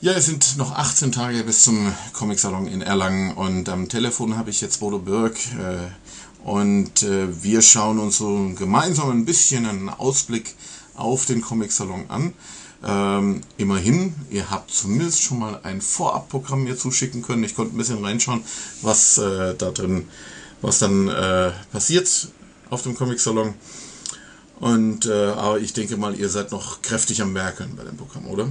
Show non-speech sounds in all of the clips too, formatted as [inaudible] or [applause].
Ja, es sind noch 18 Tage bis zum Comic-Salon in Erlangen und am Telefon habe ich jetzt Bodo Birk äh, und äh, wir schauen uns so gemeinsam ein bisschen einen Ausblick auf den Comic-Salon an. Ähm, immerhin, ihr habt zumindest schon mal ein Vorabprogramm mir zuschicken können. Ich konnte ein bisschen reinschauen, was äh, da drin, was dann äh, passiert auf dem Comic-Salon. Und äh, aber ich denke mal, ihr seid noch kräftig am Werken bei dem Programm, oder?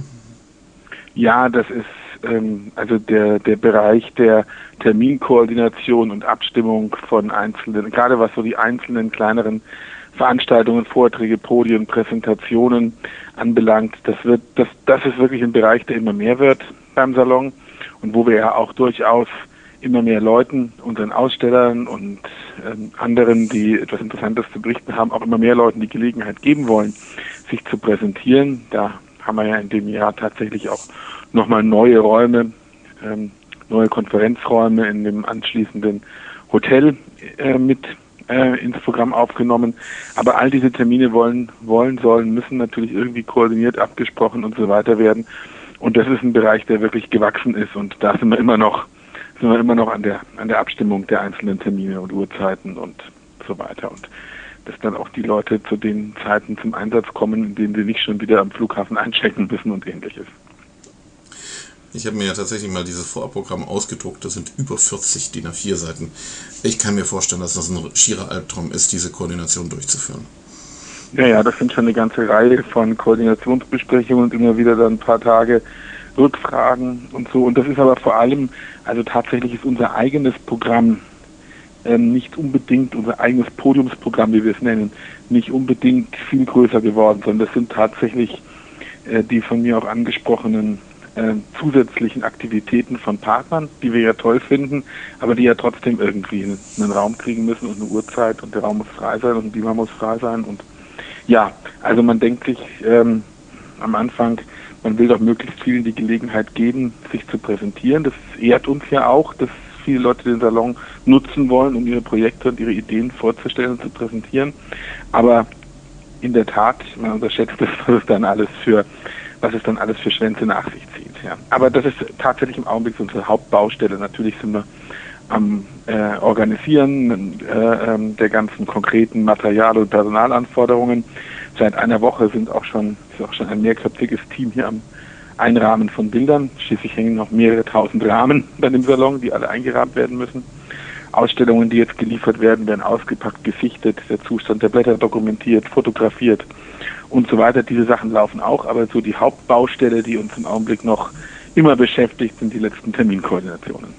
Ja, das ist ähm, also der, der Bereich der Terminkoordination und Abstimmung von einzelnen, gerade was so die einzelnen kleineren Veranstaltungen, Vorträge, Podien, Präsentationen anbelangt. Das wird, das, das ist wirklich ein Bereich, der immer mehr wird beim Salon und wo wir ja auch durchaus immer mehr Leuten, unseren Ausstellern und ähm, anderen, die etwas Interessantes zu berichten haben, auch immer mehr Leuten die Gelegenheit geben wollen, sich zu präsentieren. Da haben wir ja in dem Jahr tatsächlich auch nochmal neue Räume, ähm, neue Konferenzräume in dem anschließenden Hotel äh, mit äh, ins Programm aufgenommen. Aber all diese Termine wollen, wollen, sollen, müssen natürlich irgendwie koordiniert, abgesprochen und so weiter werden. Und das ist ein Bereich, der wirklich gewachsen ist und da sind wir immer noch, sind wir immer noch an der, an der Abstimmung der einzelnen Termine und Uhrzeiten und so weiter. Und dass dann auch die Leute zu den Zeiten zum Einsatz kommen, in denen sie nicht schon wieder am Flughafen einchecken müssen und ähnliches. Ich habe mir ja tatsächlich mal dieses Vorabprogramm ausgedruckt. Das sind über 40 DIN A4 Seiten. Ich kann mir vorstellen, dass das ein schierer Albtraum ist, diese Koordination durchzuführen. Ja, ja, das sind schon eine ganze Reihe von Koordinationsbesprechungen und immer wieder dann ein paar Tage Rückfragen und so. Und das ist aber vor allem, also tatsächlich ist unser eigenes Programm ähm, nicht unbedingt unser eigenes Podiumsprogramm, wie wir es nennen, nicht unbedingt viel größer geworden, sondern das sind tatsächlich äh, die von mir auch angesprochenen äh, zusätzlichen Aktivitäten von Partnern, die wir ja toll finden, aber die ja trotzdem irgendwie einen, Raum kriegen müssen und eine Uhrzeit und der Raum muss frei sein und ein Beamer muss frei sein und ja, also man denkt sich ähm, am Anfang, man will doch möglichst vielen die Gelegenheit geben, sich zu präsentieren. Das ehrt uns ja auch, dass viele Leute den Salon nutzen wollen, um ihre Projekte und ihre Ideen vorzustellen und zu präsentieren. Aber in der Tat, man unterschätzt es, [laughs] was es dann alles für, was es dann alles für Schwänze nach sich zieht. Ja. Aber das ist tatsächlich im Augenblick unsere Hauptbaustelle. Natürlich sind wir am äh, Organisieren äh, äh, der ganzen konkreten Material- und Personalanforderungen. Seit einer Woche sind auch schon, ist auch schon ein mehrköpfiges Team hier am ein Rahmen von Bildern. Schließlich hängen noch mehrere tausend Rahmen [laughs] bei dem Salon, die alle eingerahmt werden müssen. Ausstellungen, die jetzt geliefert werden, werden ausgepackt, gesichtet, der Zustand der Blätter dokumentiert, fotografiert und so weiter. Diese Sachen laufen auch, aber so die Hauptbaustelle, die uns im Augenblick noch immer beschäftigt, sind die letzten Terminkoordinationen.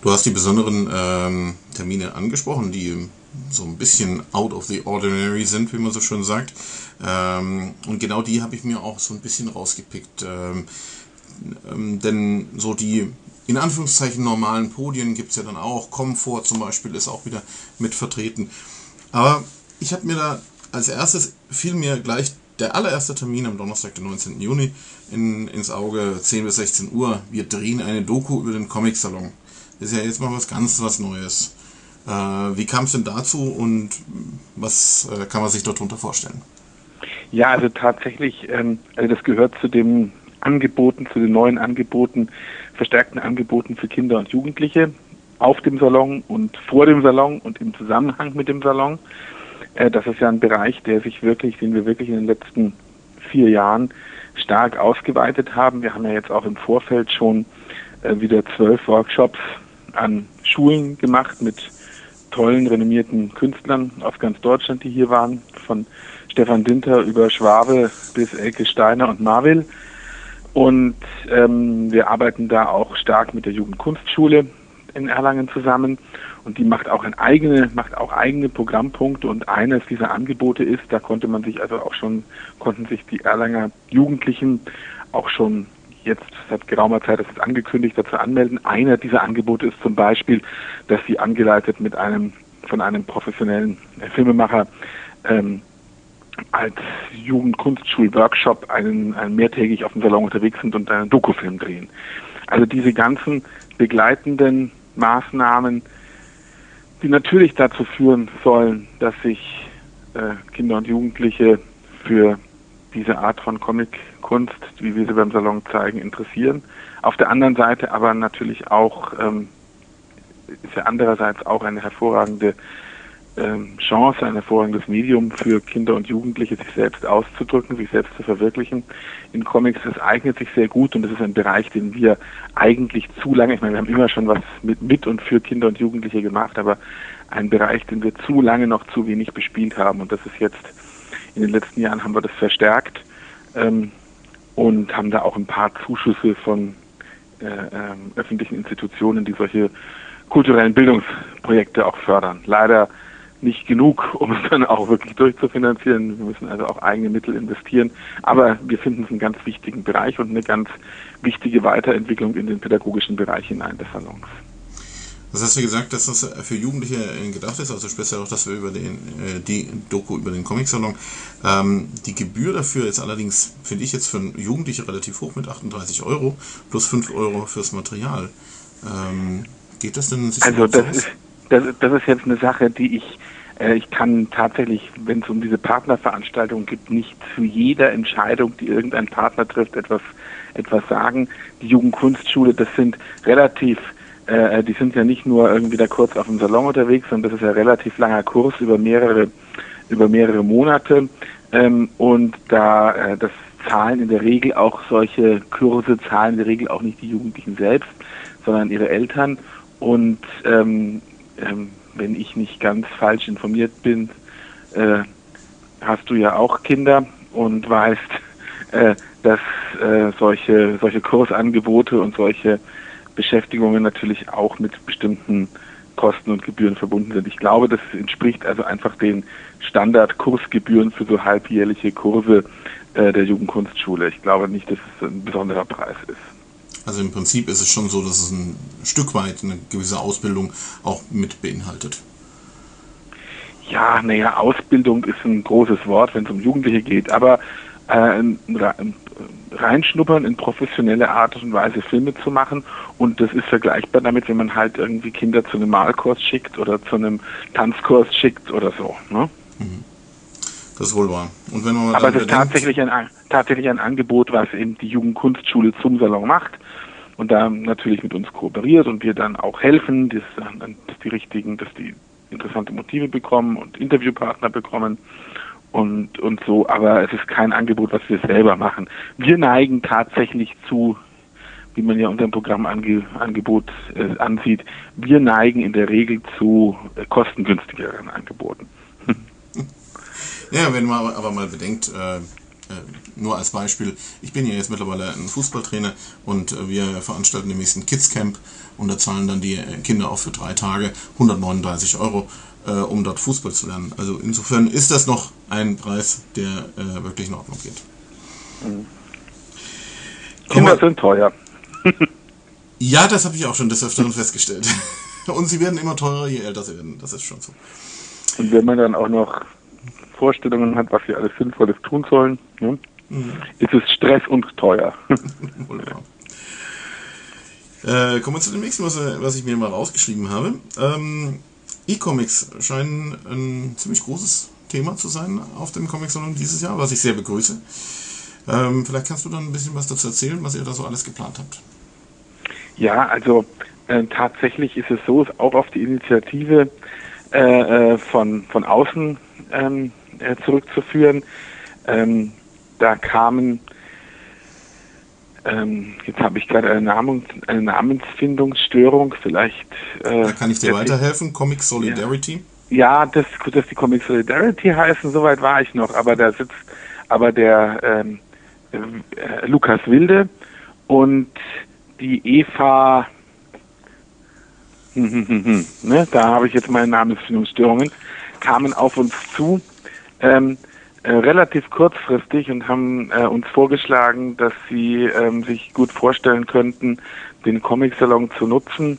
Du hast die besonderen ähm, Termine angesprochen, die so ein bisschen out of the ordinary sind, wie man so schön sagt. Ähm, und genau die habe ich mir auch so ein bisschen rausgepickt. Ähm, ähm, denn so die in Anführungszeichen normalen Podien gibt es ja dann auch. Komfort zum Beispiel ist auch wieder mit vertreten. Aber ich habe mir da als erstes fiel mir gleich der allererste Termin am Donnerstag, den 19. Juni, in, ins Auge 10 bis 16 Uhr. Wir drehen eine Doku über den Comic-Salon. Ist ja jetzt mal was ganz was Neues. Äh, wie kam es denn dazu und was äh, kann man sich darunter vorstellen? Ja, also tatsächlich, ähm, also das gehört zu den Angeboten, zu den neuen Angeboten, verstärkten Angeboten für Kinder und Jugendliche auf dem Salon und vor dem Salon und im Zusammenhang mit dem Salon. Äh, das ist ja ein Bereich, der sich wirklich, den wir wirklich in den letzten vier Jahren stark ausgeweitet haben. Wir haben ja jetzt auch im Vorfeld schon äh, wieder zwölf Workshops an Schulen gemacht mit tollen, renommierten Künstlern aus ganz Deutschland, die hier waren, von Stefan Dinter über Schwabe bis Elke Steiner und Marvil. Und ähm, wir arbeiten da auch stark mit der Jugendkunstschule in Erlangen zusammen. Und die macht auch ein eigene, macht auch eigene Programmpunkte. Und eines dieser Angebote ist, da konnte man sich also auch schon, konnten sich die Erlanger Jugendlichen auch schon jetzt seit geraumer Zeit, das ist angekündigt, dazu anmelden. Einer dieser Angebote ist zum Beispiel, dass sie angeleitet mit einem, von einem professionellen Filmemacher, ähm, als Jugendkunstschul-Workshop einen, einen mehrtägig auf dem Salon unterwegs sind und einen Dokufilm drehen. Also diese ganzen begleitenden Maßnahmen, die natürlich dazu führen sollen, dass sich äh, Kinder und Jugendliche für diese Art von Comic-Kunst, wie wir sie beim Salon zeigen, interessieren. Auf der anderen Seite aber natürlich auch ähm, ist ja andererseits auch eine hervorragende Chance, ein hervorragendes Medium für Kinder und Jugendliche, sich selbst auszudrücken, sich selbst zu verwirklichen in Comics. Das eignet sich sehr gut und das ist ein Bereich, den wir eigentlich zu lange, ich meine, wir haben immer schon was mit, mit und für Kinder und Jugendliche gemacht, aber ein Bereich, den wir zu lange noch zu wenig bespielt haben und das ist jetzt, in den letzten Jahren haben wir das verstärkt ähm, und haben da auch ein paar Zuschüsse von äh, äh, öffentlichen Institutionen, die solche kulturellen Bildungsprojekte auch fördern. Leider nicht genug, [laughs] um es dann auch wirklich durchzufinanzieren. Wir müssen also auch eigene Mittel investieren. Aber wir finden es einen ganz wichtigen Bereich und eine ganz wichtige Weiterentwicklung in den pädagogischen Bereich hinein des Salons. Was hast du gesagt, dass das für Jugendliche gedacht ist, also speziell auch, dass wir über den, äh, die Doku über den Comic-Salon. Ähm, die Gebühr dafür ist allerdings, finde ich jetzt für Jugendliche relativ hoch mit 38 Euro plus 5 Euro fürs Material. Ähm, geht das denn sich Also das ist, das, das ist jetzt eine Sache, die ich äh, ich kann tatsächlich, wenn es um diese Partnerveranstaltung geht, nicht zu jeder Entscheidung, die irgendein Partner trifft, etwas, etwas sagen. Die Jugendkunstschule, das sind relativ, äh, die sind ja nicht nur irgendwie da kurz auf dem Salon unterwegs, sondern das ist ja relativ langer Kurs über mehrere, über mehrere Monate. Ähm, und da, äh, das zahlen in der Regel auch solche Kurse, zahlen in der Regel auch nicht die Jugendlichen selbst, sondern ihre Eltern. Und ähm, ähm, wenn ich nicht ganz falsch informiert bin, äh, hast du ja auch Kinder und weißt, [laughs] äh, dass äh, solche, solche Kursangebote und solche Beschäftigungen natürlich auch mit bestimmten Kosten und Gebühren verbunden sind. Ich glaube, das entspricht also einfach den Standardkursgebühren für so halbjährliche Kurse äh, der Jugendkunstschule. Ich glaube nicht, dass es ein besonderer Preis ist. Also im Prinzip ist es schon so, dass es ein Stück weit eine gewisse Ausbildung auch mit beinhaltet. Ja, naja, Ausbildung ist ein großes Wort, wenn es um Jugendliche geht, aber äh, reinschnuppern in professionelle Art und Weise Filme zu machen und das ist vergleichbar damit, wenn man halt irgendwie Kinder zu einem Malkurs schickt oder zu einem Tanzkurs schickt oder so. Ne? Mhm. Das ist wohl wahr. Und wenn man Aber es ist tatsächlich ein, tatsächlich ein Angebot, was eben die Jugendkunstschule zum Salon macht und da natürlich mit uns kooperiert und wir dann auch helfen, dass, dass die richtigen, dass die interessante Motive bekommen und Interviewpartner bekommen und, und so, aber es ist kein Angebot, was wir selber machen. Wir neigen tatsächlich zu, wie man ja unserem Programmangebot äh, ansieht, wir neigen in der Regel zu äh, kostengünstigeren Angeboten. Ja, wenn man aber mal bedenkt, äh, äh, nur als Beispiel, ich bin ja jetzt mittlerweile ein Fußballtrainer und äh, wir veranstalten demnächst ein Kids Camp und da zahlen dann die äh, Kinder auch für drei Tage 139 Euro, äh, um dort Fußball zu lernen. Also insofern ist das noch ein Preis, der äh, wirklich in Ordnung geht. Mhm. Kinder sind teuer. [laughs] ja, das habe ich auch schon des Öfteren festgestellt. [laughs] Und sie werden immer teurer, je älter sie werden. Das ist schon so. Und wenn man dann auch noch Vorstellungen hat, was sie alles Sinnvolles tun sollen, ne, mhm. ist es Stress und teuer. [laughs] äh, kommen wir zu dem nächsten, was, was ich mir mal rausgeschrieben habe. Ähm, E-Comics scheinen ein ziemlich großes Thema zu sein auf dem Comic-Salon dieses Jahr, was ich sehr begrüße. Ähm, vielleicht kannst du dann ein bisschen was dazu erzählen, was ihr da so alles geplant habt. Ja, also äh, tatsächlich ist es so, ist auch auf die Initiative äh, äh von, von außen ähm, äh, zurückzuführen. Ähm, da kamen, ähm, jetzt habe ich gerade eine, Namens, eine, Namensfindungsstörung, vielleicht. Äh, da kann ich dir weiterhelfen, Comic Solidarity? Ja, ja das, dass die Comic Solidarity heißen, soweit war ich noch, aber da sitzt aber der ähm, äh, Lukas Wilde und die Eva, hm, hm, hm, ne, da habe ich jetzt meine Namensfindungsstörungen, kamen auf uns zu ähm, äh, relativ kurzfristig und haben äh, uns vorgeschlagen, dass sie ähm, sich gut vorstellen könnten, den Comic-Salon zu nutzen,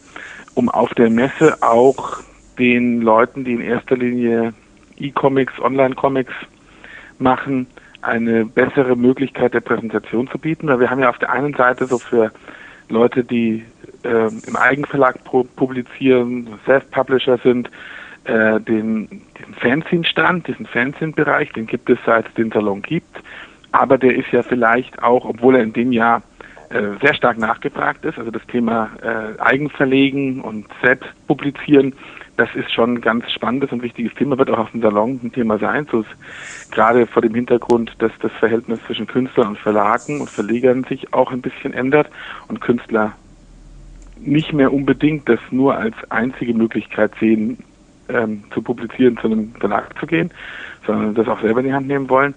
um auf der Messe auch den Leuten, die in erster Linie E-Comics, Online-Comics machen, eine bessere Möglichkeit der Präsentation zu bieten. Weil wir haben ja auf der einen Seite so für Leute, die äh, im Eigenverlag publizieren, Self-Publisher sind, äh, den, diesen Fanzine-Stand, diesen Fanzine-Bereich, den gibt es seit es den Salon gibt. aber der ist ja vielleicht auch, obwohl er in dem Jahr äh, sehr stark nachgefragt ist, also das Thema äh, Eigenverlegen und selbst publizieren, das ist schon ein ganz spannendes und wichtiges Thema, wird auch auf dem Salon ein Thema sein, so ist gerade vor dem Hintergrund, dass das Verhältnis zwischen Künstlern und Verlagen und Verlegern sich auch ein bisschen ändert und Künstler nicht mehr unbedingt das nur als einzige Möglichkeit sehen, ähm, zu publizieren, zu einem Verlag zu gehen, sondern das auch selber in die Hand nehmen wollen.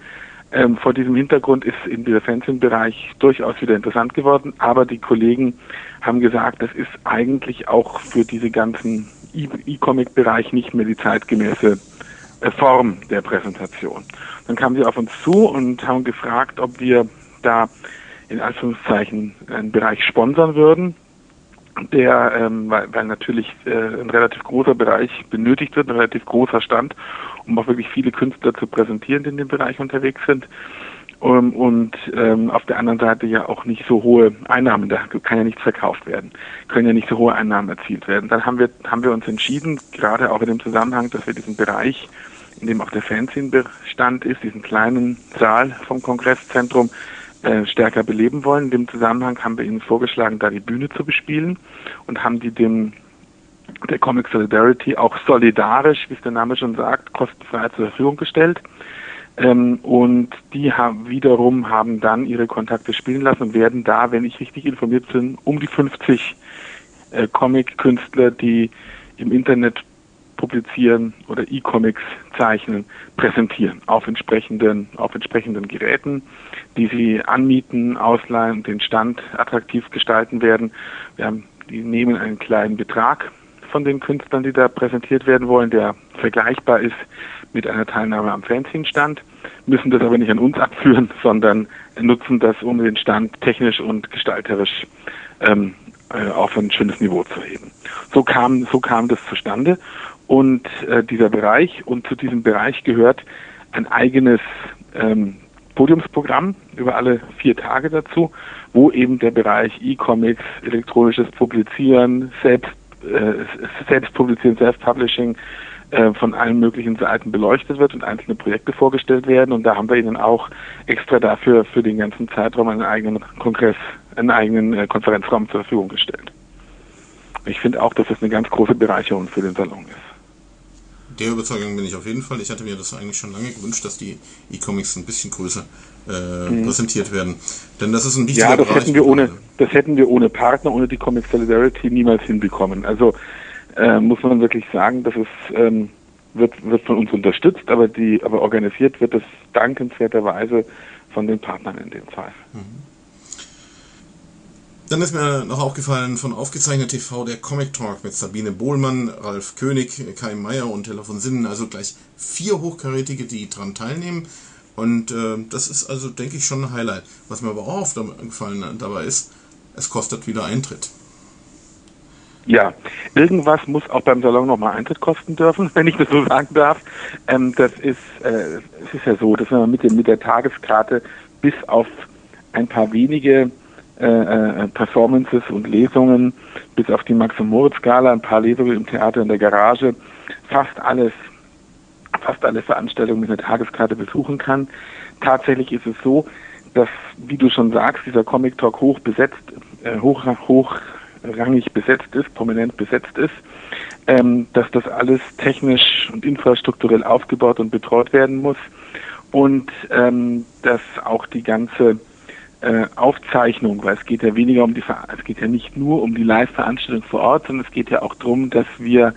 Ähm, vor diesem Hintergrund ist in dieser Fernsehbereich durchaus wieder interessant geworden, aber die Kollegen haben gesagt, das ist eigentlich auch für diese ganzen E-Comic-Bereich nicht mehr die zeitgemäße äh, Form der Präsentation. Dann kamen sie auf uns zu und haben gefragt, ob wir da in Anführungszeichen einen Bereich sponsern würden der, ähm, weil, weil natürlich äh, ein relativ großer Bereich benötigt wird, ein relativ großer Stand, um auch wirklich viele Künstler zu präsentieren, die in dem Bereich unterwegs sind. Um, und ähm, auf der anderen Seite ja auch nicht so hohe Einnahmen, da kann ja nichts verkauft werden, können ja nicht so hohe Einnahmen erzielt werden. Dann haben wir, haben wir uns entschieden, gerade auch in dem Zusammenhang, dass wir diesen Bereich, in dem auch der Fernsehbestand ist, diesen kleinen Saal vom Kongresszentrum, äh, stärker beleben wollen. In dem Zusammenhang haben wir ihnen vorgeschlagen, da die Bühne zu bespielen und haben die dem der Comic Solidarity auch solidarisch, wie es der Name schon sagt, kostenfrei zur Verfügung gestellt. Ähm, und die haben wiederum haben dann ihre Kontakte spielen lassen und werden da, wenn ich richtig informiert bin, um die 50 äh, Comic-Künstler, die im Internet publizieren oder E-Comics zeichnen, präsentieren auf entsprechenden, auf entsprechenden Geräten, die sie anmieten, ausleihen und den Stand attraktiv gestalten werden. Wir haben, die nehmen einen kleinen Betrag von den Künstlern, die da präsentiert werden wollen, der vergleichbar ist mit einer Teilnahme am Fernsehstand, müssen das aber nicht an uns abführen, [laughs] sondern nutzen das, um den Stand technisch und gestalterisch ähm, äh, auf ein schönes Niveau zu heben. So kam, so kam das zustande und äh, dieser Bereich und zu diesem Bereich gehört ein eigenes ähm, Podiumsprogramm über alle vier Tage dazu, wo eben der Bereich E-Comics, elektronisches Publizieren, selbst, äh, selbst publizieren, Self-Publishing äh, von allen möglichen Seiten beleuchtet wird und einzelne Projekte vorgestellt werden. Und da haben wir Ihnen auch extra dafür für den ganzen Zeitraum einen eigenen Kongress, einen eigenen äh, Konferenzraum zur Verfügung gestellt. Ich finde auch, dass das eine ganz große Bereicherung für den Salon ist der Überzeugung bin ich auf jeden Fall. Ich hatte mir das eigentlich schon lange gewünscht, dass die E-Comics ein bisschen größer äh, mhm. präsentiert werden. Denn das ist ein wichtiger Ja, das Bereich hätten wir ohne, das hätten wir ohne Partner, ohne die Comic Solidarity niemals hinbekommen. Also äh, muss man wirklich sagen, dass es ähm, wird, wird von uns unterstützt, aber die, aber organisiert wird es dankenswerterweise von den Partnern in dem Fall. Mhm. Dann ist mir noch aufgefallen von Aufgezeichnet TV der Comic Talk mit Sabine Bohlmann, Ralf König, Kai Meier und Teller von Sinnen. Also gleich vier Hochkarätige, die daran teilnehmen. Und äh, das ist also, denke ich, schon ein Highlight. Was mir aber auch aufgefallen dabei ist, es kostet wieder Eintritt. Ja, irgendwas muss auch beim Salon nochmal Eintritt kosten dürfen, [laughs] wenn ich das so sagen darf. Ähm, das ist, äh, es ist ja so, dass man mit, dem, mit der Tageskarte bis auf ein paar wenige äh, äh, Performances und Lesungen, bis auf die Max-Moritz-Gala, ein paar Lesungen im Theater in der Garage, fast alles, fast alle Veranstaltungen mit einer Tageskarte besuchen kann. Tatsächlich ist es so, dass, wie du schon sagst, dieser Comic Talk hoch besetzt, äh, hoch, hochrangig besetzt ist, prominent besetzt ist, ähm, dass das alles technisch und infrastrukturell aufgebaut und betreut werden muss und ähm, dass auch die ganze äh, Aufzeichnung, weil es geht ja weniger um die, es geht ja nicht nur um die Live-Veranstaltung vor Ort, sondern es geht ja auch darum, dass wir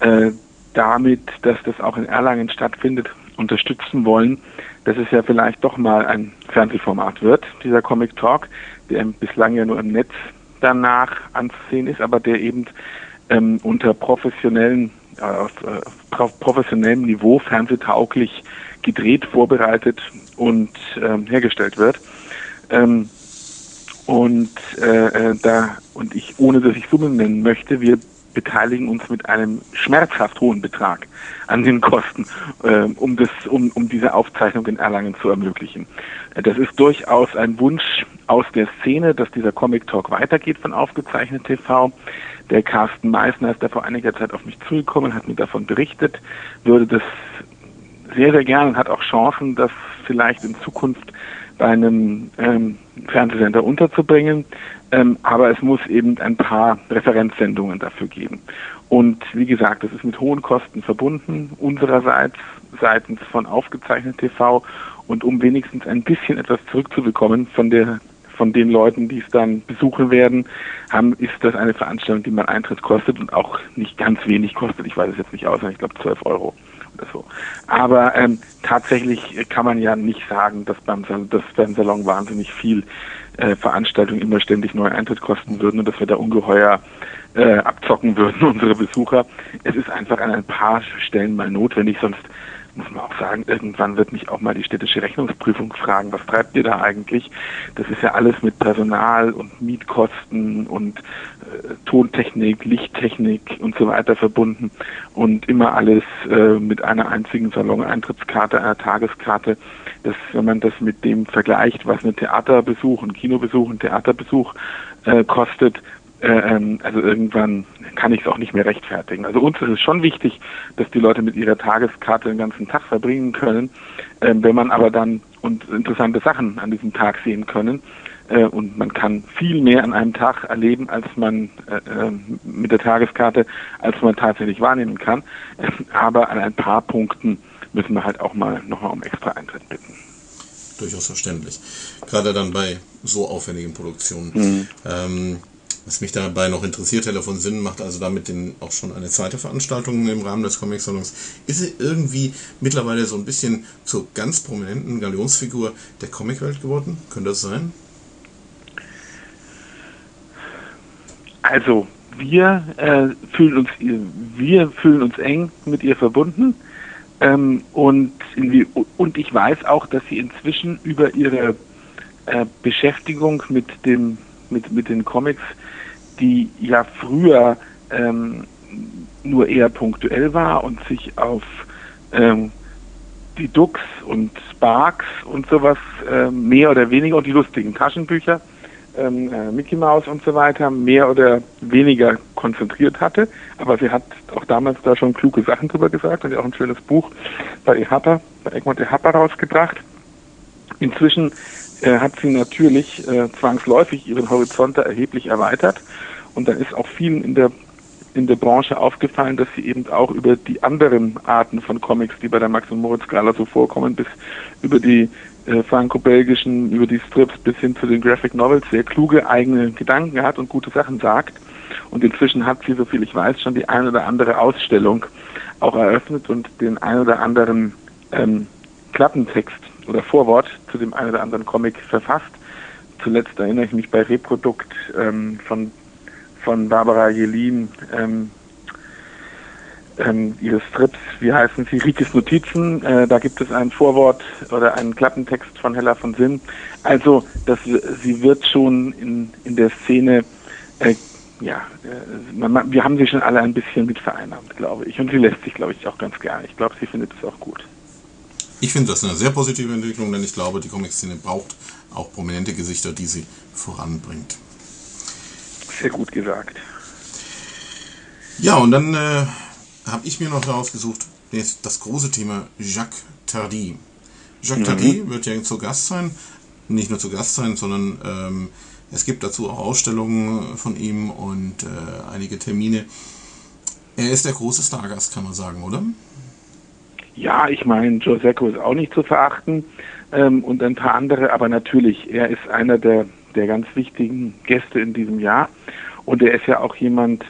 äh, damit, dass das auch in Erlangen stattfindet, unterstützen wollen, dass es ja vielleicht doch mal ein Fernsehformat wird, dieser Comic Talk, der bislang ja nur im Netz danach anzusehen ist, aber der eben ähm, unter professionellen, äh, auf, äh, professionellem Niveau fernsehtauglich gedreht, vorbereitet und ähm, hergestellt wird. Ähm, und äh, äh, da und ich, ohne dass ich Summen nennen möchte, wir beteiligen uns mit einem schmerzhaft hohen Betrag an den Kosten, äh, um das, um, um diese Aufzeichnung in Erlangen zu ermöglichen. Das ist durchaus ein Wunsch aus der Szene, dass dieser Comic Talk weitergeht von Aufgezeichnet TV. Der Carsten Meissner ist da vor einiger Zeit auf mich zugekommen, hat mir davon berichtet, würde das sehr, sehr gern und hat auch Chancen, das vielleicht in Zukunft bei einem ähm, Fernsehsender unterzubringen. Ähm, aber es muss eben ein paar Referenzsendungen dafür geben. Und wie gesagt, das ist mit hohen Kosten verbunden, unsererseits seitens von aufgezeichnet TV. Und um wenigstens ein bisschen etwas zurückzubekommen von der von den Leuten, die es dann besuchen werden, haben, ist das eine Veranstaltung, die man Eintritt kostet und auch nicht ganz wenig kostet. Ich weiß es jetzt nicht aus, ich glaube 12 Euro oder so. Aber ähm, tatsächlich kann man ja nicht sagen, dass beim, dass beim Salon wahnsinnig viel äh, Veranstaltungen immer ständig neue Eintritt kosten würden und dass wir da ungeheuer äh, abzocken würden, [laughs] unsere Besucher. Es ist einfach an ein paar Stellen mal notwendig, sonst muss man auch sagen, irgendwann wird mich auch mal die städtische Rechnungsprüfung fragen, was treibt ihr da eigentlich? Das ist ja alles mit Personal und Mietkosten und äh, Tontechnik, Lichttechnik und so weiter verbunden und immer alles äh, mit einer einzigen Salon-Eintrittskarte, einer Tageskarte. Das, wenn man das mit dem vergleicht, was ein Theaterbesuch, ein Kinobesuch, ein Theaterbesuch äh, kostet, ähm, also irgendwann kann ich es auch nicht mehr rechtfertigen. Also uns ist es schon wichtig, dass die Leute mit ihrer Tageskarte den ganzen Tag verbringen können. Ähm, wenn man aber dann und interessante Sachen an diesem Tag sehen können, äh, und man kann viel mehr an einem Tag erleben, als man äh, äh mit der Tageskarte, als man tatsächlich wahrnehmen kann. [laughs] Aber an ein paar Punkten müssen wir halt auch mal nochmal um extra Eintritt bitten. Durchaus verständlich. Gerade dann bei so aufwendigen Produktionen. Mhm. Ähm, was mich dabei noch interessiert, Heller von Sinn macht also damit den, auch schon eine zweite Veranstaltung im Rahmen des Comic-Salons. Ist er irgendwie mittlerweile so ein bisschen zur ganz prominenten Galionsfigur der Comicwelt geworden? Könnte das sein? Also, wir äh, fühlen uns wir fühlen uns eng mit ihr verbunden ähm, und und ich weiß auch, dass sie inzwischen über ihre äh, Beschäftigung mit dem mit mit den Comics die ja früher ähm, nur eher punktuell war und sich auf ähm, die Dux und Sparks und sowas äh, mehr oder weniger und die lustigen Taschenbücher, ähm, äh, Mickey Mouse und so weiter, mehr oder weniger konzentriert hatte. Aber sie hat auch damals da schon kluge Sachen drüber gesagt und ja auch ein schönes Buch bei EHAPA, bei Egmont EHAPA rausgebracht. Inzwischen äh, hat sie natürlich äh, zwangsläufig ihren Horizont erheblich erweitert. Und dann ist auch vielen in der in der Branche aufgefallen, dass sie eben auch über die anderen Arten von Comics, die bei der Max und Moritz Skala so vorkommen, bis über die äh, franco-belgischen, über die Strips bis hin zu den Graphic Novels sehr kluge eigene Gedanken hat und gute Sachen sagt. Und inzwischen hat sie, soviel ich weiß, schon die eine oder andere Ausstellung auch eröffnet und den ein oder anderen ähm, Klappentext oder Vorwort zu dem einen oder anderen Comic verfasst. Zuletzt erinnere ich mich bei Reprodukt ähm, von, von Barbara Jelin, ähm, ähm, ihre Strips, wie heißen sie, Rikes Notizen, äh, da gibt es ein Vorwort oder einen Klappentext von Hella von Sinn. Also, das, sie wird schon in, in der Szene, äh, ja, äh, man, wir haben sie schon alle ein bisschen mit vereinnahmt, glaube ich. Und sie lässt sich, glaube ich, auch ganz gerne. Ich glaube, sie findet es auch gut. Ich finde das eine sehr positive Entwicklung, denn ich glaube, die Comic-Szene braucht auch prominente Gesichter, die sie voranbringt. Sehr gut gesagt. Ja, und dann äh, habe ich mir noch herausgesucht, das große Thema Jacques Tardy. Jacques mhm. Tardy wird ja zu Gast sein, nicht nur zu Gast sein, sondern ähm, es gibt dazu auch Ausstellungen von ihm und äh, einige Termine. Er ist der große Stargast, kann man sagen, oder? Ja, ich meine, Joe Sacco ist auch nicht zu verachten ähm, und ein paar andere, aber natürlich, er ist einer der, der ganz wichtigen Gäste in diesem Jahr und er ist ja auch jemand,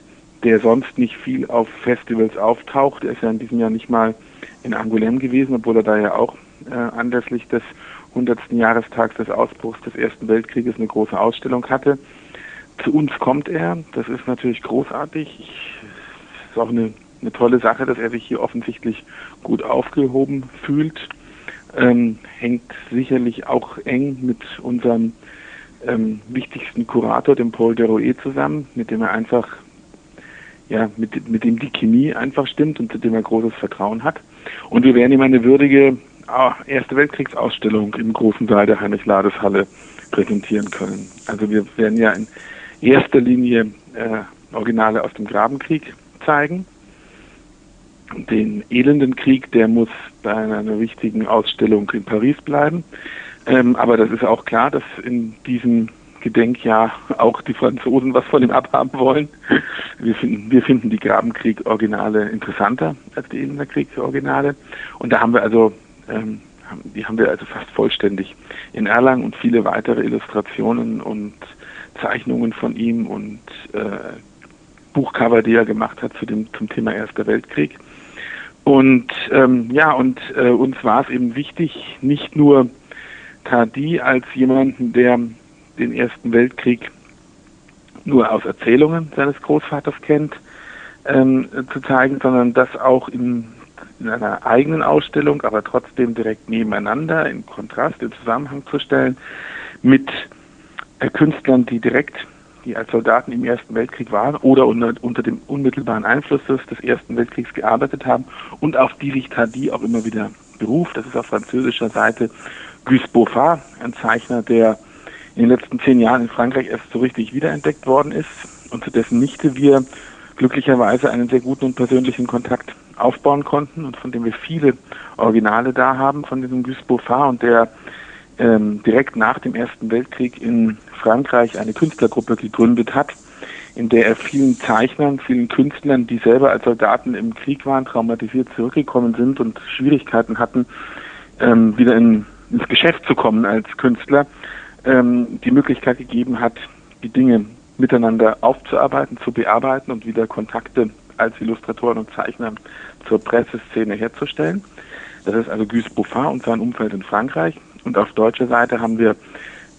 der sonst nicht viel auf Festivals auftaucht. Er ist ja in diesem Jahr nicht mal in Angoulême gewesen, obwohl er da ja auch äh, anlässlich des 100. Jahrestags des Ausbruchs des Ersten Weltkrieges eine große Ausstellung hatte. Zu uns kommt er, das ist natürlich großartig. Ich, ist auch eine eine tolle Sache, dass er sich hier offensichtlich gut aufgehoben fühlt. Ähm, hängt sicherlich auch eng mit unserem ähm, wichtigsten Kurator, dem Paul Deroe, zusammen, mit dem er einfach, ja, mit, mit dem die Chemie einfach stimmt und zu dem er großes Vertrauen hat. Und wir werden ihm eine würdige ah, Erste Weltkriegsausstellung im großen Saal der Heinrich-Lades-Halle präsentieren können. Also wir werden ja in erster Linie äh, Originale aus dem Grabenkrieg zeigen den elenden Krieg, der muss bei einer wichtigen Ausstellung in Paris bleiben. Ähm, aber das ist auch klar, dass in diesem Gedenkjahr auch die Franzosen was von ihm abhaben wollen. Wir finden, wir finden die Grabenkrieg-Originale interessanter als die Elender Krieg-Originale. Und da haben wir also, ähm, die haben wir also fast vollständig in Erlangen und viele weitere Illustrationen und Zeichnungen von ihm und äh, Buchcover, die er gemacht hat zu dem, zum Thema Erster Weltkrieg. Und ähm, ja, und äh, uns war es eben wichtig, nicht nur Tardy als jemanden, der den Ersten Weltkrieg nur aus Erzählungen seines Großvaters kennt, ähm, zu zeigen, sondern das auch in, in einer eigenen Ausstellung, aber trotzdem direkt nebeneinander, in Kontrast, in Zusammenhang zu stellen mit äh, Künstlern, die direkt, die als Soldaten im Ersten Weltkrieg waren oder unter, unter dem unmittelbaren Einfluss des, Ersten Weltkriegs gearbeitet haben und auf die sich Tardy auch immer wieder beruft. Das ist auf französischer Seite Gus Beaufort, ein Zeichner, der in den letzten zehn Jahren in Frankreich erst so richtig wiederentdeckt worden ist und zu dessen Nichte wir glücklicherweise einen sehr guten und persönlichen Kontakt aufbauen konnten und von dem wir viele Originale da haben von diesem Gus Beaufort und der ähm, direkt nach dem Ersten Weltkrieg in Frankreich eine Künstlergruppe gegründet hat, in der er vielen Zeichnern, vielen Künstlern, die selber als Soldaten im Krieg waren, traumatisiert zurückgekommen sind und Schwierigkeiten hatten, ähm, wieder in, ins Geschäft zu kommen als Künstler, ähm, die Möglichkeit gegeben hat, die Dinge miteinander aufzuarbeiten, zu bearbeiten und wieder Kontakte als Illustratoren und Zeichner zur Presseszene herzustellen. Das ist also Gus Buffin und sein Umfeld in Frankreich. Und auf deutscher Seite haben wir,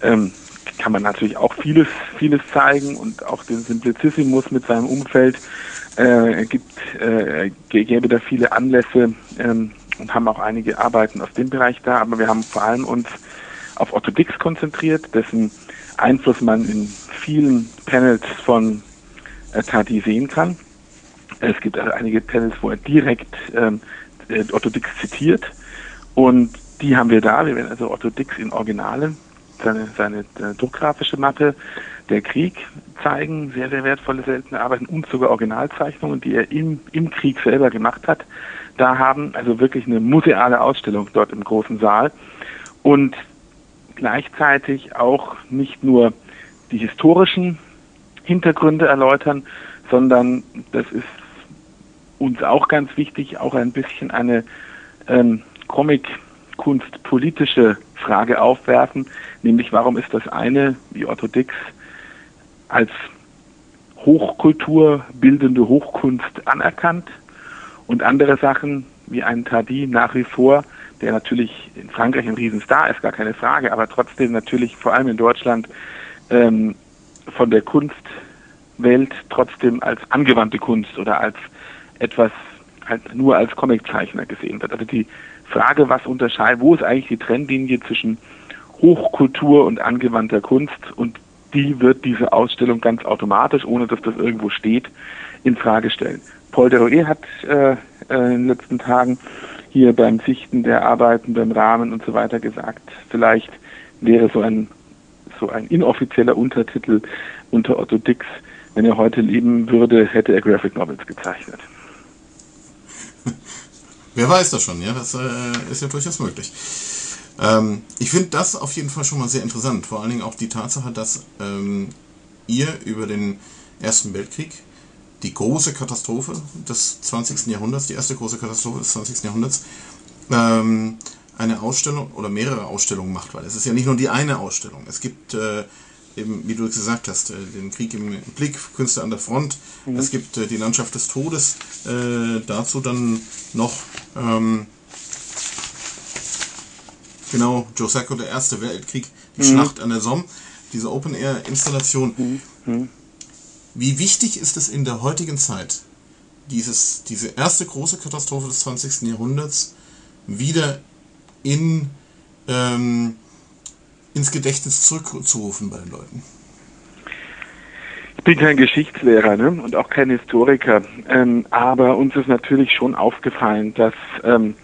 ähm, kann man natürlich auch vieles, vieles zeigen und auch den Simplicissimus mit seinem Umfeld äh, gibt, äh, gäbe da viele Anlässe ähm, und haben auch einige Arbeiten aus dem Bereich da. Aber wir haben vor allem uns auf Otto Dix konzentriert, dessen Einfluss man in vielen Panels von äh, Tati sehen kann. Es gibt also einige Panels, wo er direkt ähm, äh, Otto Dix zitiert und die haben wir da. Wir werden also Otto Dix in Originalen, seine, seine äh, druckgrafische Mappe, der Krieg zeigen, sehr, sehr wertvolle, seltene Arbeiten und sogar Originalzeichnungen, die er im, im Krieg selber gemacht hat. Da haben also wirklich eine museale Ausstellung dort im großen Saal. Und gleichzeitig auch nicht nur die historischen Hintergründe erläutern, sondern das ist uns auch ganz wichtig, auch ein bisschen eine ähm, Comic-Kunst politische Frage aufwerfen, nämlich warum ist das eine, wie Otto Dix, als Hochkultur bildende Hochkunst anerkannt und andere Sachen wie ein Tardy nach wie vor der natürlich in Frankreich ein Riesenstar ist, gar keine Frage, aber trotzdem natürlich vor allem in Deutschland ähm, von der Kunstwelt trotzdem als angewandte Kunst oder als etwas halt nur als Comiczeichner gesehen wird. Also die Frage, was unterscheidet, wo ist eigentlich die Trennlinie zwischen Hochkultur und angewandter Kunst und die wird diese Ausstellung ganz automatisch, ohne dass das irgendwo steht, in Frage stellen. Paul Deroy hat äh, äh, in den letzten Tagen hier beim Sichten der Arbeiten, beim Rahmen und so weiter gesagt. Vielleicht wäre so ein, so ein inoffizieller Untertitel unter Otto Dix, wenn er heute leben würde, hätte er Graphic Novels gezeichnet. Wer weiß das schon, ja, das äh, ist ja durchaus möglich. Ähm, ich finde das auf jeden Fall schon mal sehr interessant, vor allen Dingen auch die Tatsache, dass ähm, ihr über den Ersten Weltkrieg die große Katastrophe des 20. Jahrhunderts, die erste große Katastrophe des 20. Jahrhunderts, ähm, eine Ausstellung oder mehrere Ausstellungen macht, weil es ist ja nicht nur die eine Ausstellung. Es gibt äh, eben, wie du gesagt hast, äh, den Krieg im Blick, Künste an der Front. Mhm. Es gibt äh, die Landschaft des Todes. Äh, dazu dann noch ähm, genau Joe Sacco, der Erste Weltkrieg, die mhm. Schlacht an der Somme, diese Open-Air-Installation. Mhm. mhm. Wie wichtig ist es in der heutigen Zeit, dieses, diese erste große Katastrophe des 20. Jahrhunderts wieder in, ähm, ins Gedächtnis zurückzurufen bei den Leuten? Ich bin kein Geschichtslehrer ne? und auch kein Historiker, ähm, aber uns ist natürlich schon aufgefallen, dass ähm,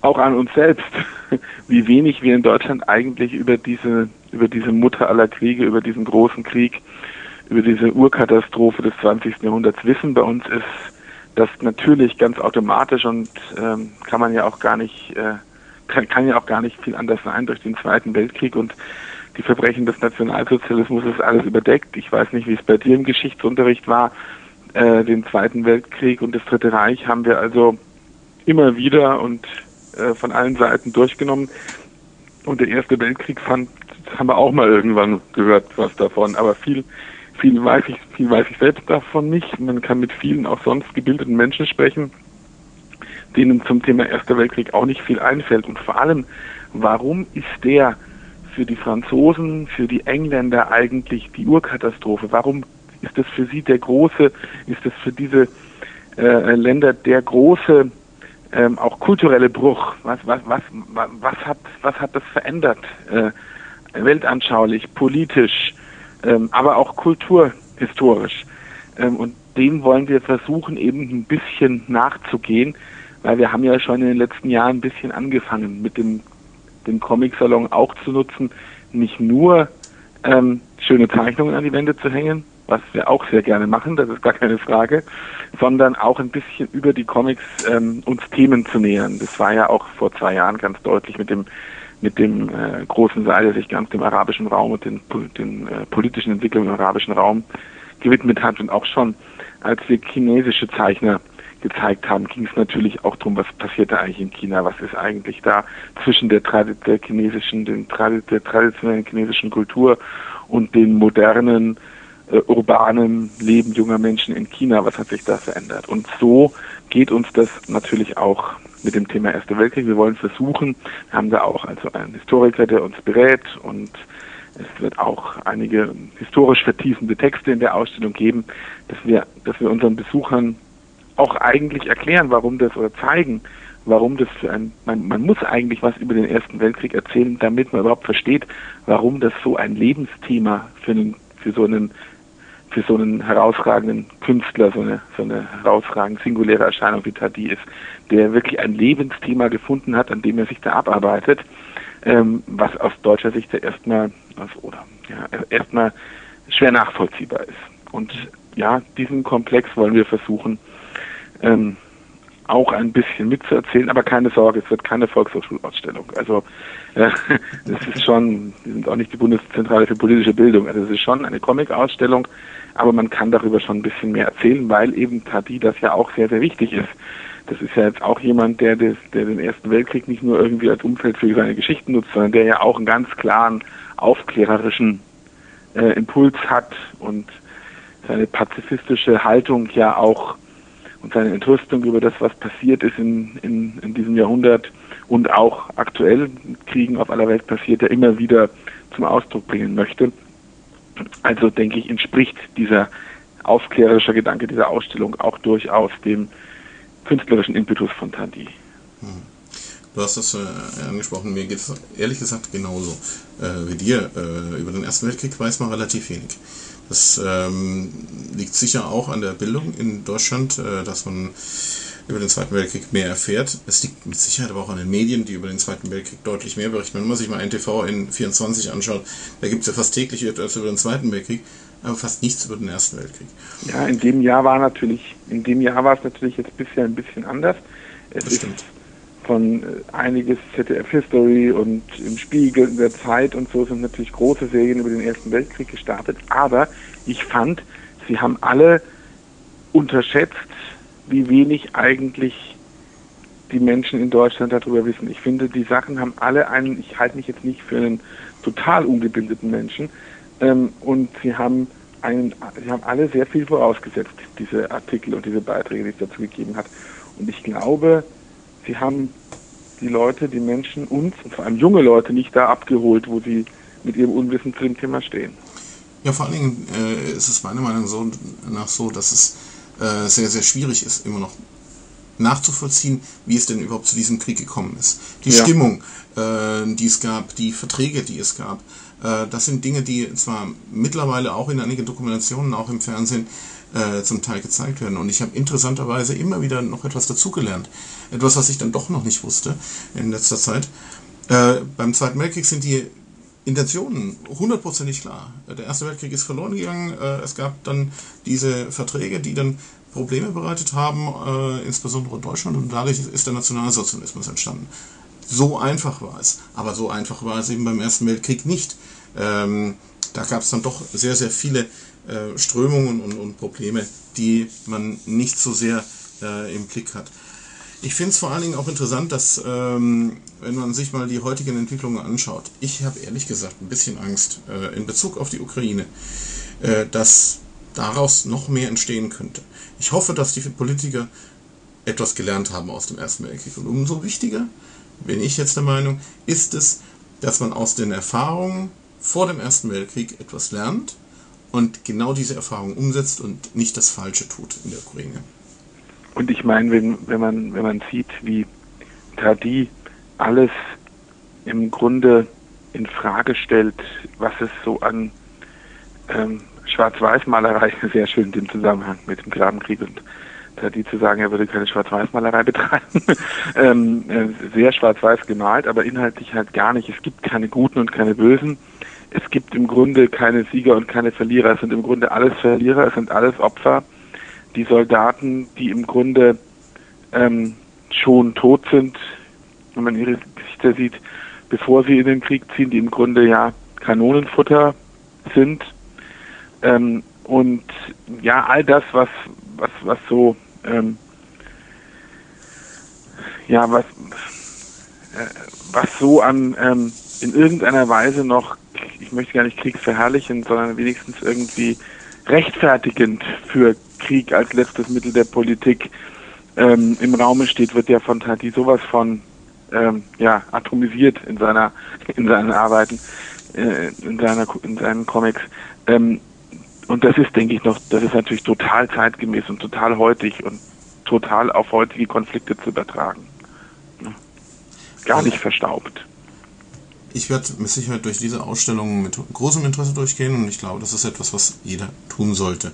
auch an uns selbst, [laughs] wie wenig wir in Deutschland eigentlich über diese, über diese Mutter aller Kriege, über diesen großen Krieg über diese Urkatastrophe des 20. Jahrhunderts wissen. Bei uns ist das natürlich ganz automatisch und ähm, kann man ja auch gar nicht, äh, kann, kann ja auch gar nicht viel anders sein durch den Zweiten Weltkrieg und die Verbrechen des Nationalsozialismus ist alles überdeckt. Ich weiß nicht, wie es bei dir im Geschichtsunterricht war. Äh, den Zweiten Weltkrieg und das Dritte Reich haben wir also immer wieder und äh, von allen Seiten durchgenommen. Und der Erste Weltkrieg fand, haben wir auch mal irgendwann gehört, was davon. Aber viel, viel weiß ich, viel weiß ich selbst davon nicht. Man kann mit vielen auch sonst gebildeten Menschen sprechen, denen zum Thema Erster Weltkrieg auch nicht viel einfällt. Und vor allem, warum ist der für die Franzosen, für die Engländer eigentlich die Urkatastrophe? Warum ist das für sie der große, ist das für diese äh, Länder der große ähm, auch kulturelle Bruch? Was, was, was, was, hat, was hat das verändert? Äh, weltanschaulich, politisch, ähm, aber auch kulturhistorisch. Ähm, und dem wollen wir versuchen, eben ein bisschen nachzugehen, weil wir haben ja schon in den letzten Jahren ein bisschen angefangen, mit dem, dem Comic-Salon auch zu nutzen, nicht nur ähm, schöne Zeichnungen an die Wände zu hängen, was wir auch sehr gerne machen, das ist gar keine Frage, sondern auch ein bisschen über die Comics ähm, uns Themen zu nähern. Das war ja auch vor zwei Jahren ganz deutlich mit dem mit dem äh, großen Saal, der sich ganz dem arabischen Raum und den, den äh, politischen Entwicklungen im arabischen Raum gewidmet hat. Und auch schon, als wir chinesische Zeichner gezeigt haben, ging es natürlich auch darum, was passiert da eigentlich in China, was ist eigentlich da zwischen der, der chinesischen, Tradi der traditionellen chinesischen Kultur und den modernen äh, urbanen Leben junger Menschen in China, was hat sich da verändert? Und so geht uns das natürlich auch mit dem Thema Erster Weltkrieg. Wir wollen versuchen, wir haben da auch also einen Historiker, der uns berät und es wird auch einige historisch vertiefende Texte in der Ausstellung geben, dass wir, dass wir unseren Besuchern auch eigentlich erklären, warum das oder zeigen, warum das für ein, man, man muss eigentlich was über den Ersten Weltkrieg erzählen, damit man überhaupt versteht, warum das so ein Lebensthema für einen, für so einen für so einen herausragenden Künstler, so eine, so eine herausragend singuläre Erscheinung wie Tadi ist, der wirklich ein Lebensthema gefunden hat, an dem er sich da abarbeitet, ähm, was aus deutscher Sicht erstmal, also, oder, ja, erstmal schwer nachvollziehbar ist. Und ja, diesen Komplex wollen wir versuchen, ähm, auch ein bisschen mitzuerzählen, aber keine Sorge, es wird keine Volkshochschulausstellung. Also [laughs] äh, das ist schon, wir sind auch nicht die Bundeszentrale für politische Bildung, also es ist schon eine Comic-Ausstellung, aber man kann darüber schon ein bisschen mehr erzählen, weil eben Tati das ja auch sehr, sehr wichtig ist. Das ist ja jetzt auch jemand, der, des, der den Ersten Weltkrieg nicht nur irgendwie als Umfeld für seine Geschichten nutzt, sondern der ja auch einen ganz klaren aufklärerischen äh, Impuls hat und seine pazifistische Haltung ja auch und seine Entrüstung über das, was passiert ist in, in, in diesem Jahrhundert und auch aktuell Kriegen auf aller Welt passiert, ja immer wieder zum Ausdruck bringen möchte. Also denke ich, entspricht dieser aufklärerische Gedanke dieser Ausstellung auch durchaus dem künstlerischen Impetus von Tandy. Hm. Du hast das äh, angesprochen, mir geht es ehrlich gesagt genauso äh, wie dir. Äh, über den Ersten Weltkrieg weiß man relativ wenig. Das ähm, liegt sicher auch an der Bildung in Deutschland, äh, dass man über den Zweiten Weltkrieg mehr erfährt. Es liegt mit Sicherheit aber auch an den Medien, die über den Zweiten Weltkrieg deutlich mehr berichten. Wenn man sich mal NTV in 24 anschaut, da gibt es ja fast täglich etwas über den Zweiten Weltkrieg, aber fast nichts über den Ersten Weltkrieg. Ja, in dem Jahr war natürlich, in dem Jahr war es natürlich jetzt bisher ein bisschen anders. Es das stimmt. Von äh, einiges ZDF History und im Spiegel in der Zeit und so sind natürlich große Serien über den Ersten Weltkrieg gestartet, aber ich fand, sie haben alle unterschätzt, wie wenig eigentlich die Menschen in Deutschland darüber wissen. Ich finde, die Sachen haben alle einen, ich halte mich jetzt nicht für einen total ungebildeten Menschen, ähm, und sie haben einen, sie haben alle sehr viel vorausgesetzt, diese Artikel und diese Beiträge, die es dazu gegeben hat. Und ich glaube, sie haben die Leute, die Menschen, uns und vor allem junge Leute nicht da abgeholt, wo sie mit ihrem Unwissen zu dem Thema stehen. Ja, vor allen Dingen äh, ist es meiner Meinung so, nach so, dass es äh, sehr, sehr schwierig ist, immer noch nachzuvollziehen, wie es denn überhaupt zu diesem Krieg gekommen ist. Die ja. Stimmung, äh, die es gab, die Verträge, die es gab, äh, das sind Dinge, die zwar mittlerweile auch in einigen Dokumentationen, auch im Fernsehen, äh, zum Teil gezeigt werden. Und ich habe interessanterweise immer wieder noch etwas dazugelernt. Etwas, was ich dann doch noch nicht wusste in letzter Zeit. Äh, beim Zweiten Weltkrieg sind die Intentionen hundertprozentig klar. Der Erste Weltkrieg ist verloren gegangen. Äh, es gab dann diese Verträge, die dann Probleme bereitet haben, äh, insbesondere Deutschland, und dadurch ist der Nationalsozialismus entstanden. So einfach war es. Aber so einfach war es eben beim Ersten Weltkrieg nicht. Ähm, da gab es dann doch sehr, sehr viele äh, Strömungen und, und, Probleme, die man nicht so sehr äh, im Blick hat. Ich finde es vor allen Dingen auch interessant, dass, ähm, wenn man sich mal die heutigen Entwicklungen anschaut, ich habe ehrlich gesagt ein bisschen Angst äh, in Bezug auf die Ukraine, äh, dass daraus noch mehr entstehen könnte. Ich hoffe, dass die Politiker etwas gelernt haben aus dem Ersten Weltkrieg. Und umso wichtiger, bin ich jetzt der Meinung, ist es, dass man aus den Erfahrungen vor dem Ersten Weltkrieg etwas lernt und genau diese Erfahrung umsetzt und nicht das Falsche tut in der Ukraine. Und ich meine, wenn, wenn, man, wenn man sieht, wie Tradi alles im Grunde in Frage stellt, was es so an ähm, Schwarz-Weiß-Malerei, [laughs] sehr schön im Zusammenhang mit dem Grabenkrieg und Tradi zu sagen, er würde keine Schwarz-Weiß-Malerei betreiben, [laughs] ähm, äh, sehr schwarz-weiß gemalt, aber inhaltlich halt gar nicht. Es gibt keine Guten und keine Bösen. Es gibt im Grunde keine Sieger und keine Verlierer. Es sind im Grunde alles Verlierer, es sind alles Opfer die Soldaten, die im Grunde ähm, schon tot sind, wenn man ihre Gesichter sieht, bevor sie in den Krieg ziehen, die im Grunde ja Kanonenfutter sind. Ähm, und ja, all das, was, was, was so, ähm, ja, was, äh, was so an ähm, in irgendeiner Weise noch, ich möchte gar nicht kriegsverherrlichen, sondern wenigstens irgendwie rechtfertigend für Krieg als letztes Mittel der Politik ähm, im Raume steht, wird ja von Tati sowas von ähm, ja, atomisiert in seiner in seinen Arbeiten, äh, in seiner in seinen Comics. Ähm, und das ist, denke ich, noch, das ist natürlich total zeitgemäß und total heutig und total auf heutige Konflikte zu übertragen. Gar nicht verstaubt. Ich werde mit Sicherheit durch diese Ausstellung mit großem Interesse durchgehen und ich glaube, das ist etwas, was jeder tun sollte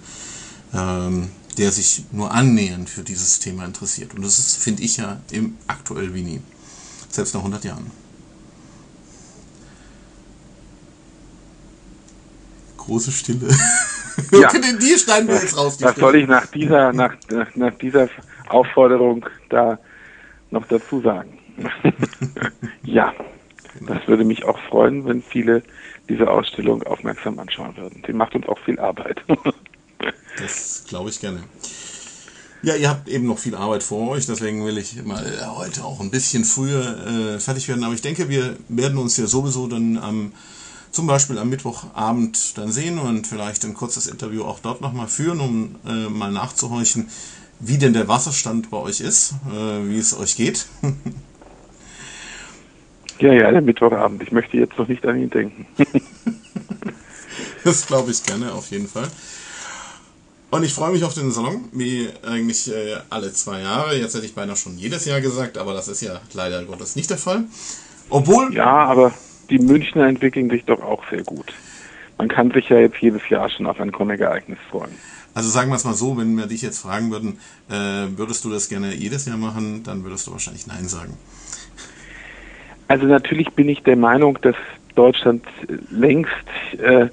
ähm, der sich nur annähernd für dieses Thema interessiert. Und das ist, finde ich ja, im aktuell wie nie. Selbst nach 100 Jahren. Große Stille. Ja. [laughs] die schneiden wir jetzt raus. Was soll ich nach dieser, nach, nach dieser Aufforderung da noch dazu sagen? [laughs] ja, das würde mich auch freuen, wenn viele diese Ausstellung aufmerksam anschauen würden. Die macht uns auch viel Arbeit. [laughs] Das glaube ich gerne. Ja, ihr habt eben noch viel Arbeit vor euch, deswegen will ich mal heute auch ein bisschen früher äh, fertig werden. Aber ich denke, wir werden uns ja sowieso dann am, zum Beispiel am Mittwochabend dann sehen und vielleicht ein kurzes Interview auch dort nochmal führen, um äh, mal nachzuhorchen, wie denn der Wasserstand bei euch ist, äh, wie es euch geht. [laughs] ja, ja, der Mittwochabend. Ich möchte jetzt noch nicht an ihn denken. [laughs] das glaube ich gerne, auf jeden Fall. Und ich freue mich auf den Salon, wie eigentlich äh, alle zwei Jahre. Jetzt hätte ich beinahe schon jedes Jahr gesagt, aber das ist ja leider Gottes nicht der Fall. Obwohl. Ja, aber die Münchner entwickeln sich doch auch sehr gut. Man kann sich ja jetzt jedes Jahr schon auf ein Comic-Ereignis freuen. Also sagen wir es mal so, wenn wir dich jetzt fragen würden, äh, würdest du das gerne jedes Jahr machen, dann würdest du wahrscheinlich Nein sagen. Also natürlich bin ich der Meinung, dass Deutschland längst äh,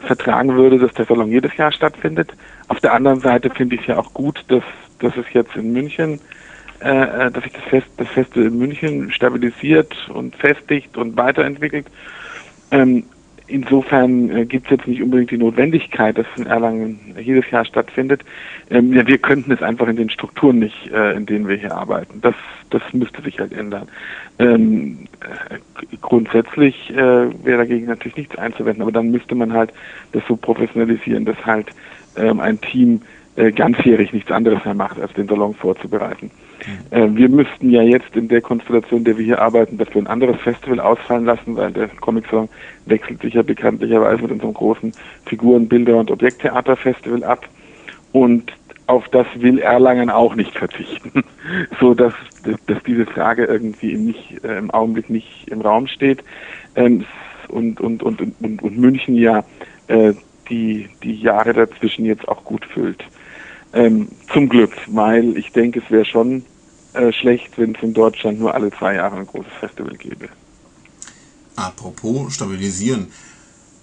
vertragen würde, dass der Salon jedes Jahr stattfindet. Auf der anderen Seite finde ich es ja auch gut, dass, dass es jetzt in München, äh, äh, dass sich das, Fest, das Festival in München stabilisiert und festigt und weiterentwickelt. Ähm, insofern äh, gibt es jetzt nicht unbedingt die Notwendigkeit, dass in Erlangen jedes Jahr stattfindet. Ähm, ja, wir könnten es einfach in den Strukturen nicht, äh, in denen wir hier arbeiten. Das, das müsste sich halt ändern. Ähm, äh, grundsätzlich äh, wäre dagegen natürlich nichts einzuwenden, aber dann müsste man halt das so professionalisieren, dass halt ähm, ein Team äh, ganzjährig nichts anderes mehr macht, als den Salon vorzubereiten. Mhm. Äh, wir müssten ja jetzt in der Konstellation, in der wir hier arbeiten, dass wir ein anderes Festival ausfallen lassen, weil der Comic-Salon wechselt sich ja bekanntlicherweise mit unserem großen Figuren-, Bilder- und Objekttheater-Festival ab. Und auf das will Erlangen auch nicht verzichten, [laughs] so dass, dass diese Frage irgendwie nicht, äh, im Augenblick nicht im Raum steht ähm, und, und, und, und, und München ja äh, die, die Jahre dazwischen jetzt auch gut füllt. Ähm, zum Glück, weil ich denke, es wäre schon äh, schlecht, wenn es in Deutschland nur alle zwei Jahre ein großes Festival gäbe. Apropos stabilisieren.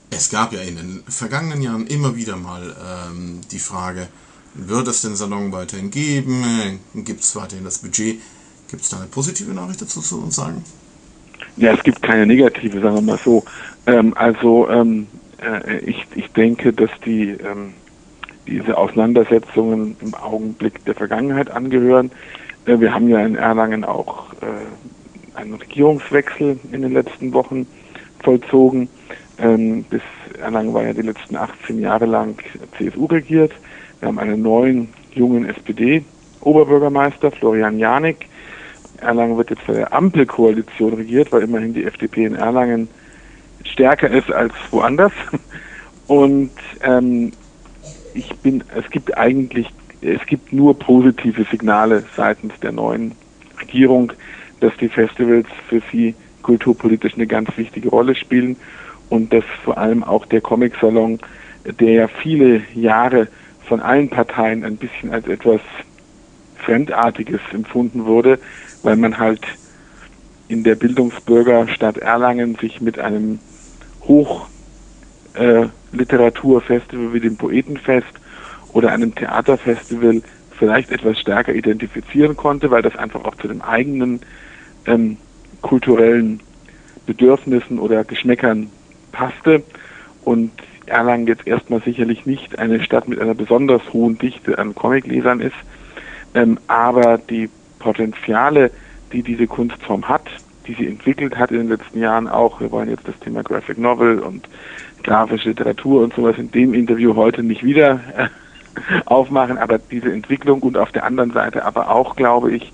Es gab ja in den vergangenen Jahren immer wieder mal ähm, die Frage, Wird es den Salon weiterhin geben? Gibt es weiterhin das Budget? Gibt es da eine positive Nachricht dazu zu uns sagen? Ja, es gibt keine negative, sagen wir mal so. Ähm, also ähm, äh, ich, ich denke, dass die ähm, diese Auseinandersetzungen im Augenblick der Vergangenheit angehören. Äh, wir haben ja in Erlangen auch äh, einen Regierungswechsel in den letzten Wochen vollzogen. Ähm, bis Erlangen war ja die letzten 18 Jahre lang CSU regiert. Wir haben einen neuen, jungen SPD-Oberbürgermeister, Florian Janik. Erlangen wird jetzt von der Ampelkoalition regiert, weil immerhin die FDP in Erlangen stärker ist als woanders. [laughs] Und ähm, ich bin, es gibt eigentlich, es gibt nur positive Signale seitens der neuen Regierung, dass die Festivals für sie kulturpolitisch eine ganz wichtige Rolle spielen und dass vor allem auch der Comic-Salon, der ja viele Jahre von allen Parteien ein bisschen als etwas Fremdartiges empfunden wurde, weil man halt in der Bildungsbürgerstadt Erlangen sich mit einem Hochliteraturfestival äh, wie dem Poetenfest oder einem Theaterfestival vielleicht etwas stärker identifizieren konnte, weil das einfach auch zu den eigenen ähm, kulturellen Bedürfnissen oder Geschmäckern passte. Und Erlangen jetzt erstmal sicherlich nicht eine Stadt mit einer besonders hohen Dichte an Comiclesern ist, ähm, aber die Potenziale, die diese Kunstform hat, die sie entwickelt hat in den letzten Jahren auch, wir wollen jetzt das Thema Graphic Novel und grafische Literatur und sowas in dem Interview heute nicht wieder äh, [laughs] aufmachen, aber diese Entwicklung und auf der anderen Seite aber auch, glaube ich,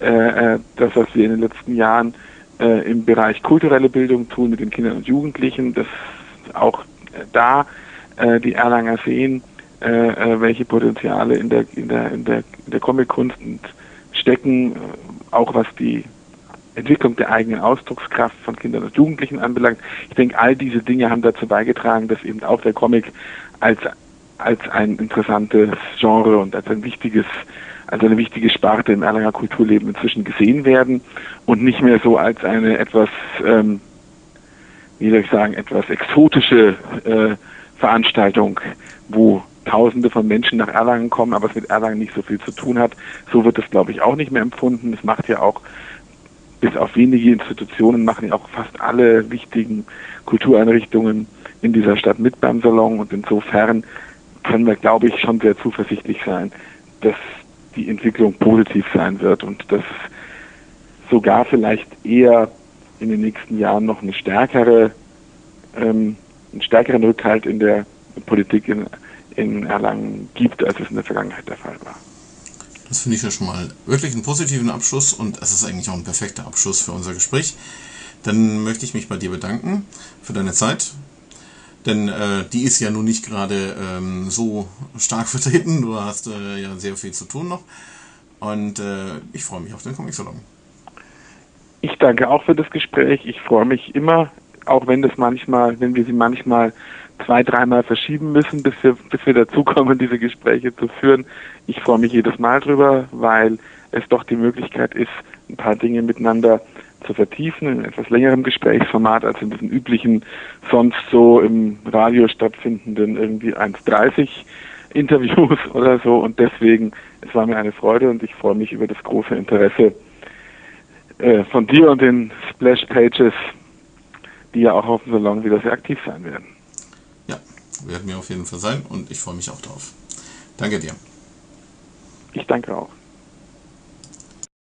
äh, äh das, was wir in den letzten Jahren äh, im Bereich kulturelle Bildung tun mit den Kindern und Jugendlichen, dass auch da äh, die Erlanger sehen, äh, äh, welche Potenziale in der in der in der, in der Comic-Kunst stecken, auch was die Entwicklung der eigenen Ausdruckskraft von Kindern und Jugendlichen anbelangt. Ich denke, all diese Dinge haben dazu beigetragen, dass eben auch der Comic als als ein interessantes Genre und als ein wichtiges als eine wichtige Sparte im Erlanger Kulturleben inzwischen gesehen werden und nicht mehr so als eine etwas, ähm, wie soll ich sagen, etwas exotische äh, Veranstaltung, wo Tausende von Menschen nach Erlangen kommen, aber es mit Erlangen nicht so viel zu tun hat. So wird es, glaube ich, auch nicht mehr empfunden. Es macht ja auch, bis auf wenige Institutionen, machen ja auch fast alle wichtigen Kultureinrichtungen in dieser Stadt mit beim Salon und insofern können wir, glaube ich, schon sehr zuversichtlich sein, dass die Entwicklung positiv sein wird und dass sogar vielleicht eher in den nächsten Jahren noch eine stärkere, ähm, einen stärkeren Rückhalt in der Politik in, in Erlangen gibt, als es in der Vergangenheit der Fall war. Das finde ich ja schon mal wirklich einen positiven Abschluss und es ist eigentlich auch ein perfekter Abschluss für unser Gespräch. Dann möchte ich mich bei dir bedanken für deine Zeit, denn äh, die ist ja nun nicht gerade ähm, so stark [laughs] vertreten. Du hast äh, ja sehr viel zu tun noch. Und äh, ich freue mich auf den Comic-Salon. Ich danke auch für das Gespräch. Ich freue mich immer, auch wenn das manchmal, wenn wir sie manchmal zwei, dreimal verschieben müssen, bis wir, bis wir dazukommen, diese Gespräche zu führen. Ich freue mich jedes Mal drüber, weil es doch die Möglichkeit ist, ein paar Dinge miteinander zu vertiefen, in etwas längerem Gesprächsformat als in diesen üblichen, sonst so im Radio stattfindenden irgendwie 1,30 Interviews [laughs] oder so. Und deswegen, es war mir eine Freude und ich freue mich über das große Interesse äh, von dir und den Splash Pages, die ja auch auf dem Salon wieder sehr aktiv sein werden. Ja, werden wir auf jeden Fall sein und ich freue mich auch drauf. Danke dir. Ich danke auch.